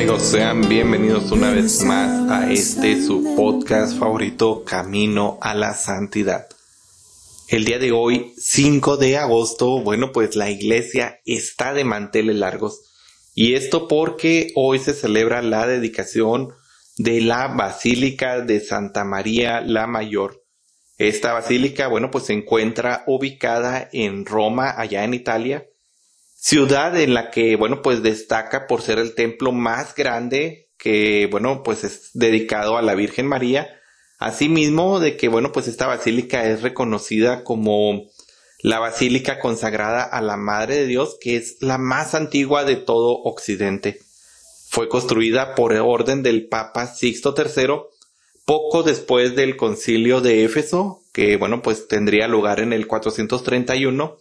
amigos? Sean bienvenidos una vez más a este su podcast favorito Camino a la Santidad. El día de hoy, 5 de agosto, bueno pues la iglesia está de manteles largos y esto porque hoy se celebra la dedicación de la Basílica de Santa María la Mayor. Esta basílica, bueno, pues se encuentra ubicada en Roma, allá en Italia, ciudad en la que, bueno, pues destaca por ser el templo más grande que, bueno, pues es dedicado a la Virgen María. Asimismo, de que, bueno, pues esta basílica es reconocida como la basílica consagrada a la Madre de Dios, que es la más antigua de todo Occidente. Fue construida por orden del Papa Sixto III poco después del concilio de Éfeso, que, bueno, pues tendría lugar en el 431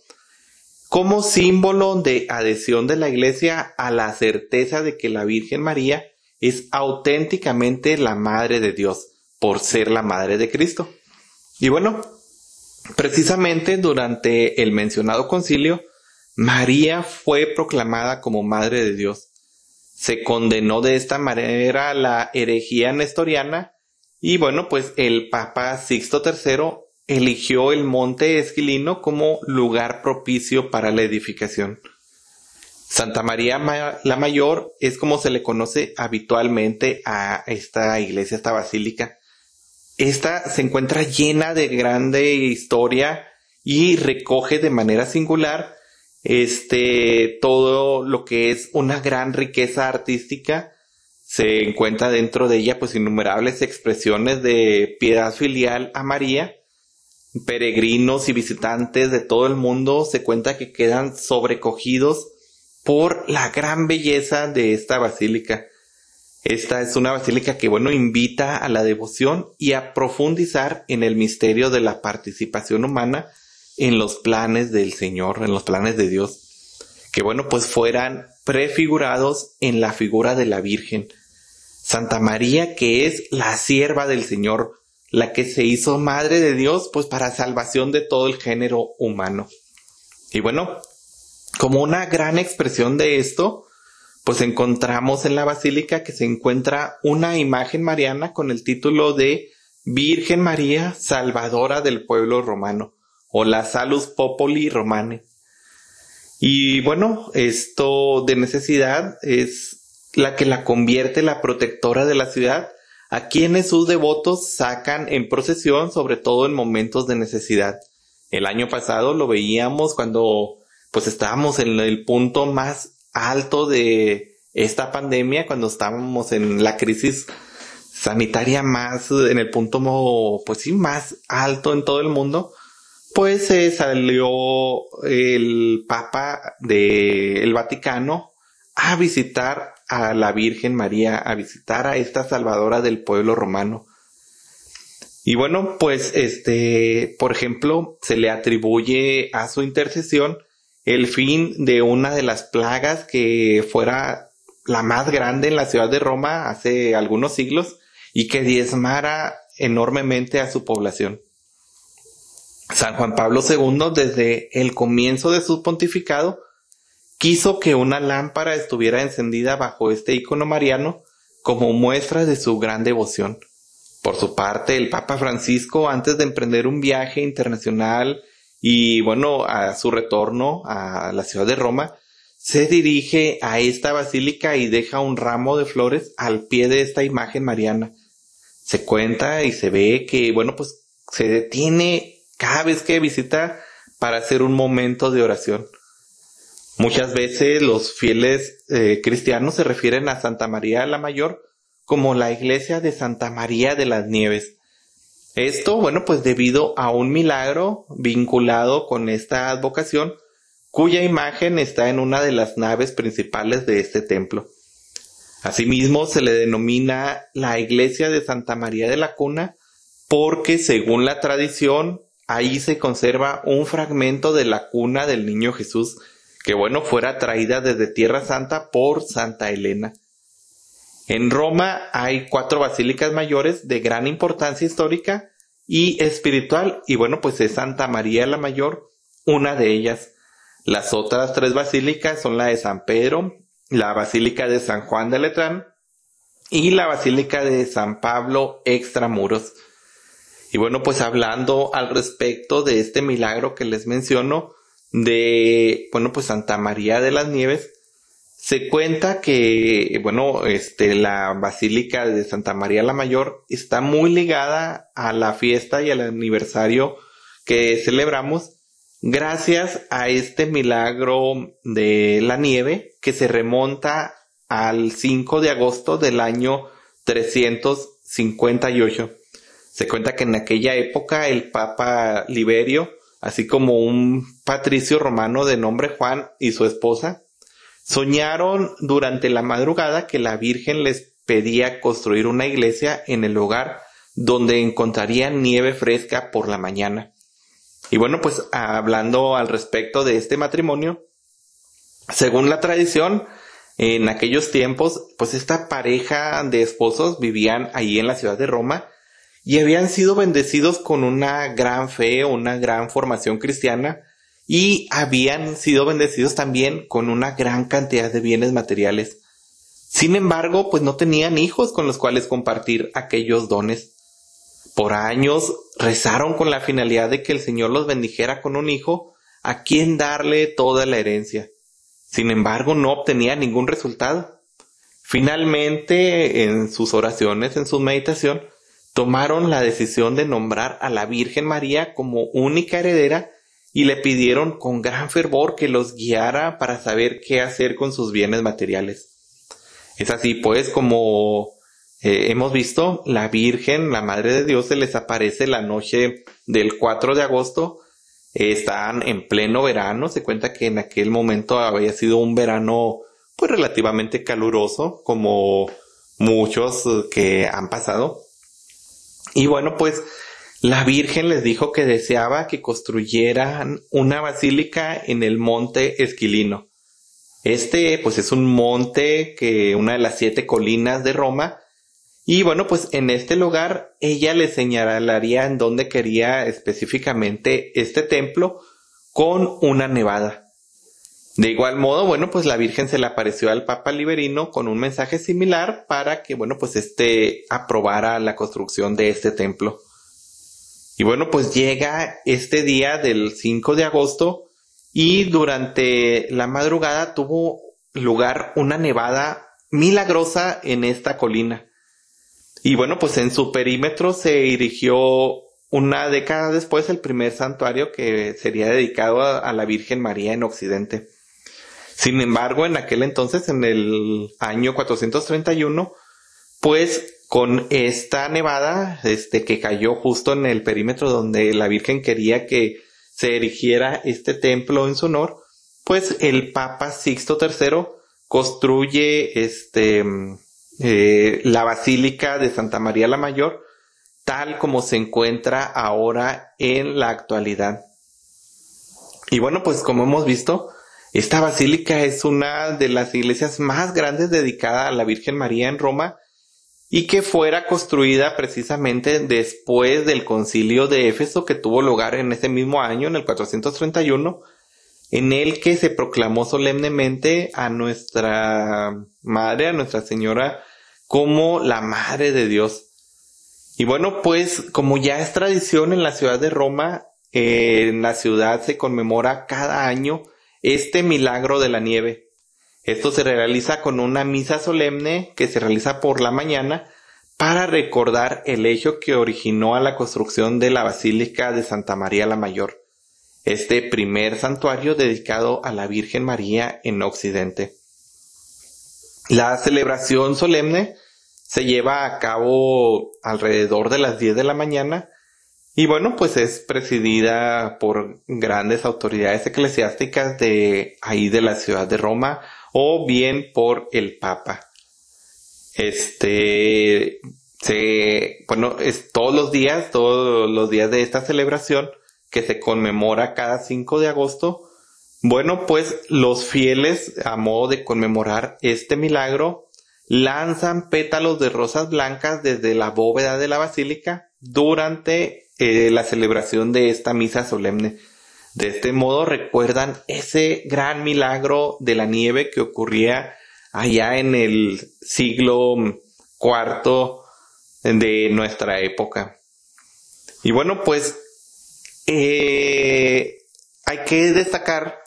como símbolo de adhesión de la Iglesia a la certeza de que la Virgen María es auténticamente la Madre de Dios, por ser la Madre de Cristo. Y bueno, precisamente durante el mencionado concilio, María fue proclamada como Madre de Dios. Se condenó de esta manera la herejía nestoriana y bueno, pues el Papa Sixto III eligió el monte Esquilino como lugar propicio para la edificación. Santa María la Mayor es como se le conoce habitualmente a esta iglesia, esta basílica. Esta se encuentra llena de grande historia y recoge de manera singular este todo lo que es una gran riqueza artística se encuentra dentro de ella pues innumerables expresiones de piedad filial a María peregrinos y visitantes de todo el mundo se cuenta que quedan sobrecogidos por la gran belleza de esta basílica. Esta es una basílica que, bueno, invita a la devoción y a profundizar en el misterio de la participación humana en los planes del Señor, en los planes de Dios. Que, bueno, pues fueran prefigurados en la figura de la Virgen. Santa María, que es la sierva del Señor, la que se hizo madre de Dios, pues para salvación de todo el género humano. Y bueno, como una gran expresión de esto, pues encontramos en la basílica que se encuentra una imagen mariana con el título de Virgen María, Salvadora del pueblo romano, o la Salus Popoli Romane. Y bueno, esto de necesidad es la que la convierte la protectora de la ciudad a quienes sus devotos sacan en procesión, sobre todo en momentos de necesidad. El año pasado lo veíamos cuando pues estábamos en el punto más alto de esta pandemia, cuando estábamos en la crisis sanitaria más, en el punto pues sí, más alto en todo el mundo, pues se salió el Papa del Vaticano a visitar a la Virgen María, a visitar a esta salvadora del pueblo romano. Y bueno, pues este, por ejemplo, se le atribuye a su intercesión el fin de una de las plagas que fuera la más grande en la ciudad de Roma hace algunos siglos y que diezmara enormemente a su población. San Juan Pablo II, desde el comienzo de su pontificado, quiso que una lámpara estuviera encendida bajo este icono mariano como muestra de su gran devoción. Por su parte, el Papa Francisco, antes de emprender un viaje internacional y bueno, a su retorno a la ciudad de Roma, se dirige a esta basílica y deja un ramo de flores al pie de esta imagen mariana. Se cuenta y se ve que, bueno, pues se detiene cada vez que visita para hacer un momento de oración. Muchas veces los fieles eh, cristianos se refieren a Santa María la Mayor como la iglesia de Santa María de las Nieves. Esto, bueno, pues debido a un milagro vinculado con esta advocación, cuya imagen está en una de las naves principales de este templo. Asimismo, se le denomina la iglesia de Santa María de la Cuna porque, según la tradición, ahí se conserva un fragmento de la cuna del niño Jesús que, bueno, fuera traída desde Tierra Santa por Santa Elena. En Roma hay cuatro basílicas mayores de gran importancia histórica y espiritual, y bueno, pues es Santa María la Mayor, una de ellas. Las otras tres basílicas son la de San Pedro, la Basílica de San Juan de Letrán y la Basílica de San Pablo Extramuros. Y bueno, pues hablando al respecto de este milagro que les menciono, de, bueno, pues Santa María de las Nieves, se cuenta que, bueno, este, la Basílica de Santa María la Mayor está muy ligada a la fiesta y al aniversario que celebramos gracias a este milagro de la nieve que se remonta al 5 de agosto del año 358. Se cuenta que en aquella época el Papa Liberio, así como un patricio romano de nombre Juan y su esposa, Soñaron durante la madrugada que la Virgen les pedía construir una iglesia en el lugar donde encontrarían nieve fresca por la mañana. Y bueno, pues hablando al respecto de este matrimonio, según la tradición, en aquellos tiempos, pues esta pareja de esposos vivían ahí en la ciudad de Roma y habían sido bendecidos con una gran fe, una gran formación cristiana, y habían sido bendecidos también con una gran cantidad de bienes materiales. Sin embargo, pues no tenían hijos con los cuales compartir aquellos dones. Por años rezaron con la finalidad de que el Señor los bendijera con un hijo a quien darle toda la herencia. Sin embargo, no obtenía ningún resultado. Finalmente, en sus oraciones, en su meditación, tomaron la decisión de nombrar a la Virgen María como única heredera y le pidieron con gran fervor que los guiara para saber qué hacer con sus bienes materiales. Es así pues como eh, hemos visto, la Virgen, la Madre de Dios, se les aparece la noche del 4 de agosto. están en pleno verano, se cuenta que en aquel momento había sido un verano pues relativamente caluroso, como muchos que han pasado. Y bueno, pues la Virgen les dijo que deseaba que construyeran una basílica en el monte Esquilino. Este, pues es un monte que una de las siete colinas de Roma. Y bueno, pues en este lugar ella le señalaría en dónde quería específicamente este templo con una nevada. De igual modo, bueno, pues la Virgen se le apareció al Papa Liberino con un mensaje similar para que, bueno, pues este aprobara la construcción de este templo. Y bueno, pues llega este día del 5 de agosto y durante la madrugada tuvo lugar una nevada milagrosa en esta colina. Y bueno, pues en su perímetro se erigió una década después el primer santuario que sería dedicado a, a, la Virgen María en Occidente. Sin embargo, en aquel entonces, en el año 431, pues con esta nevada, este, que cayó justo en el perímetro donde la Virgen quería que se erigiera este templo en su honor, pues el Papa Sixto III construye este, eh, la Basílica de Santa María la Mayor, tal como se encuentra ahora en la actualidad. Y bueno, pues como hemos visto, esta basílica es una de las iglesias más grandes dedicada a la Virgen María en Roma y que fuera construida precisamente después del concilio de Éfeso que tuvo lugar en ese mismo año, en el 431, en el que se proclamó solemnemente a nuestra Madre, a Nuestra Señora, como la Madre de Dios. Y bueno, pues como ya es tradición en la ciudad de Roma, en la ciudad se conmemora cada año este milagro de la nieve. Esto se realiza con una misa solemne que se realiza por la mañana para recordar el hecho que originó a la construcción de la Basílica de Santa María la Mayor, este primer santuario dedicado a la Virgen María en Occidente. La celebración solemne se lleva a cabo alrededor de las 10 de la mañana y bueno, pues es presidida por grandes autoridades eclesiásticas de ahí de la ciudad de Roma, o bien por el Papa. este, se, bueno, es todos los días, todos los días de esta celebración que se conmemora cada 5 de agosto. Bueno, pues los fieles, a modo de conmemorar este milagro, lanzan pétalos de rosas blancas desde la bóveda de la basílica durante eh, la celebración de esta misa solemne. De este modo recuerdan ese gran milagro de la nieve que ocurría allá en el siglo IV de nuestra época. Y bueno, pues eh, hay que destacar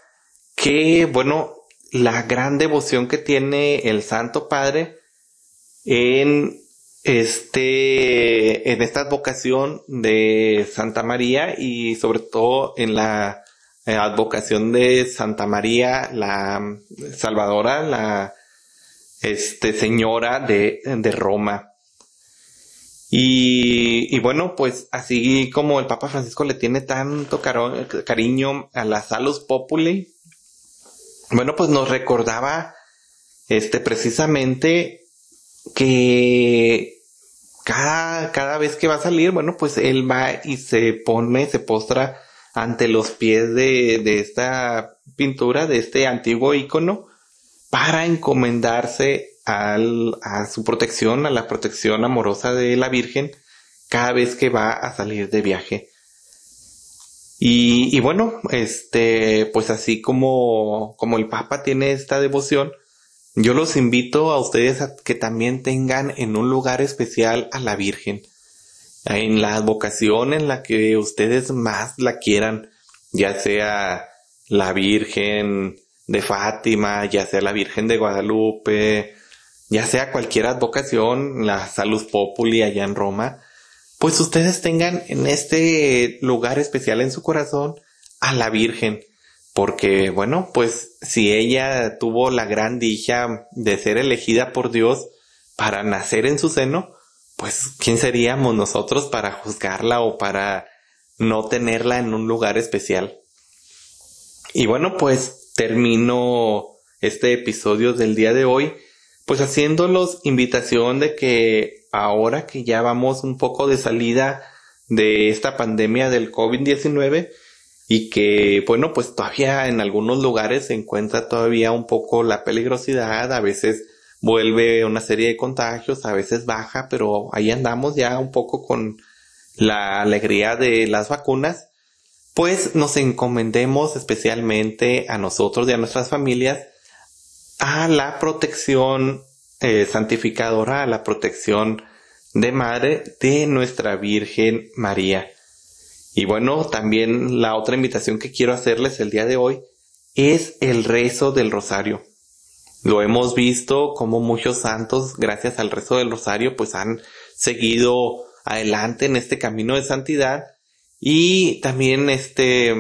que, bueno, la gran devoción que tiene el Santo Padre en este, en esta advocación de Santa María y sobre todo en la eh, advocación de Santa María, la Salvadora, la este, señora de, de Roma. Y, y, bueno, pues así como el Papa Francisco le tiene tanto cariño a la Salus Populi, bueno, pues nos recordaba este precisamente que cada, cada vez que va a salir, bueno, pues él va y se pone, se postra ante los pies de, de esta pintura, de este antiguo icono, para encomendarse al, a su protección, a la protección amorosa de la Virgen, cada vez que va a salir de viaje. Y, y bueno, este, pues así como, como el Papa tiene esta devoción, yo los invito a ustedes a que también tengan en un lugar especial a la Virgen, en la vocación en la que ustedes más la quieran, ya sea la Virgen de Fátima, ya sea la Virgen de Guadalupe, ya sea cualquier advocación, la Salus Populi allá en Roma, pues ustedes tengan en este lugar especial en su corazón a la Virgen porque bueno, pues si ella tuvo la gran dicha de ser elegida por Dios para nacer en su seno, pues ¿quién seríamos nosotros para juzgarla o para no tenerla en un lugar especial? Y bueno, pues termino este episodio del día de hoy, pues haciéndolos invitación de que ahora que ya vamos un poco de salida de esta pandemia del COVID-19, y que, bueno, pues todavía en algunos lugares se encuentra todavía un poco la peligrosidad, a veces vuelve una serie de contagios, a veces baja, pero ahí andamos ya un poco con la alegría de las vacunas, pues nos encomendemos especialmente a nosotros y a nuestras familias a la protección eh, santificadora, a la protección de madre de nuestra Virgen María. Y bueno, también la otra invitación que quiero hacerles el día de hoy es el rezo del rosario. Lo hemos visto como muchos santos, gracias al rezo del rosario, pues han seguido adelante en este camino de santidad y también este,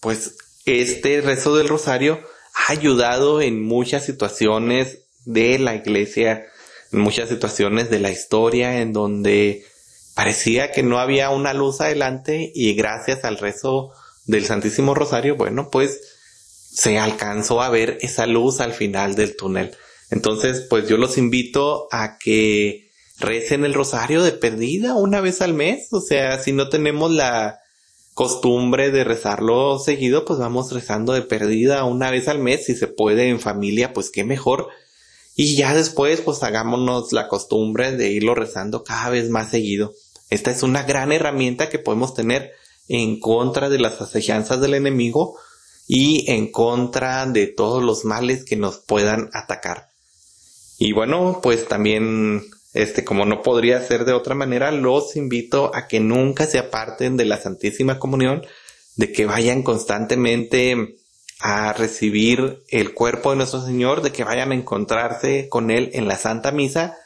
pues este rezo del rosario ha ayudado en muchas situaciones de la iglesia, en muchas situaciones de la historia en donde parecía que no había una luz adelante y gracias al rezo del Santísimo Rosario, bueno, pues se alcanzó a ver esa luz al final del túnel. Entonces, pues yo los invito a que recen el rosario de perdida una vez al mes. O sea, si no tenemos la costumbre de rezarlo seguido, pues vamos rezando de perdida una vez al mes. Si se puede en familia, pues qué mejor. Y ya después, pues hagámonos la costumbre de irlo rezando cada vez más seguido. Esta es una gran herramienta que podemos tener en contra de las asechanzas del enemigo y en contra de todos los males que nos puedan atacar. Y bueno, pues también, este, como no podría ser de otra manera, los invito a que nunca se aparten de la Santísima Comunión, de que vayan constantemente a recibir el cuerpo de nuestro Señor, de que vayan a encontrarse con Él en la Santa Misa.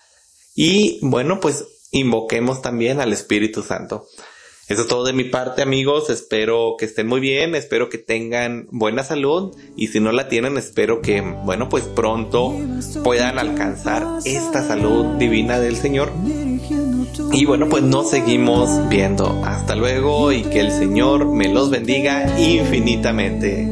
Y bueno, pues invoquemos también al Espíritu Santo. Eso es todo de mi parte amigos, espero que estén muy bien, espero que tengan buena salud y si no la tienen espero que, bueno, pues pronto puedan alcanzar esta salud divina del Señor. Y bueno, pues nos seguimos viendo. Hasta luego y que el Señor me los bendiga infinitamente.